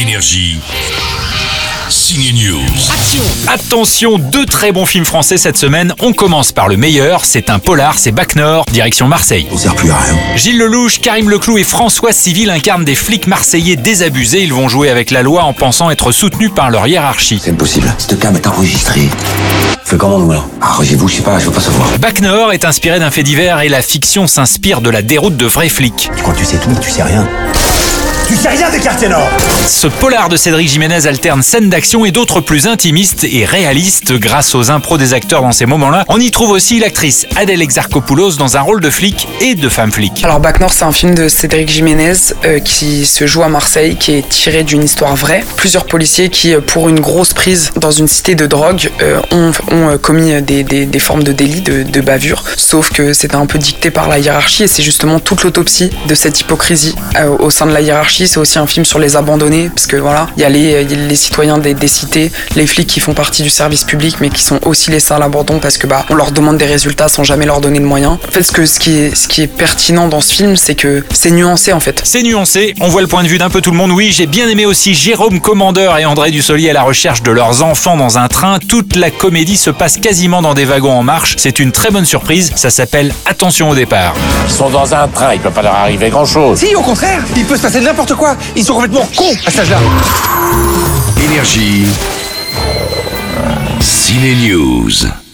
Énergie. Signe News. Attention, deux très bons films français cette semaine. On commence par le meilleur, c'est un polar, c'est Bac Nord, direction Marseille. On sert plus à rien. Gilles Lelouch, Karim Leclou et François Civil incarnent des flics marseillais désabusés. Ils vont jouer avec la loi en pensant être soutenus par leur hiérarchie. C'est impossible. Cette cam est enregistrée. Fais comment nous là Arrangez-vous, je sais pas, je veux pas savoir. Bac Nord est inspiré d'un fait divers et la fiction s'inspire de la déroute de vrais flics. Tu crois que tu sais tout, mais tu sais rien. Tu sais rien des quartiers nord Ce polar de Cédric Jiménez alterne scènes d'action et d'autres plus intimistes et réalistes grâce aux impros des acteurs dans ces moments-là. On y trouve aussi l'actrice Adèle Exarchopoulos dans un rôle de flic et de femme flic. Alors Bac Nord, c'est un film de Cédric Jiménez euh, qui se joue à Marseille, qui est tiré d'une histoire vraie. Plusieurs policiers qui, euh, pour une grosse prise dans une cité de drogue, euh, ont, ont, commis des, des- des formes de délit, de, de bavure. Sauf que c'était un peu dicté par la hiérarchie et c'est justement toute l'autopsie de cette hypocrisie euh, au sein de la hiérarchie. C'est aussi un film sur les abandonnés, parce que voilà, il y a les, citoyens des, cités, les flics qui font partie du service public, mais qui sont aussi laissés à l'abandon parce que bah on leur demande des résultats sans jamais leur donner de moyens. En fait, ce que ce qui est ce qui est pertinent dans ce film, c'est que c'est nuancé en fait. C'est nuancé, on voit le point de vue d'un peu tout le monde. Oui, j'ai bien aimé aussi Jérôme Commandeur et André Dussolier à la recherche de leurs enfants dans un train. Toute la comédie se passe quasiment dans des wagons en marche. C'est une très bonne surprise. Ça s'appelle Attention au départ. Ils sont dans un train, il peut pas leur arriver grand chose. Si, au contraire, il peut se passer n'importe quoi. Ils sont complètement cons à cet âge-là. Énergie. Ciné News.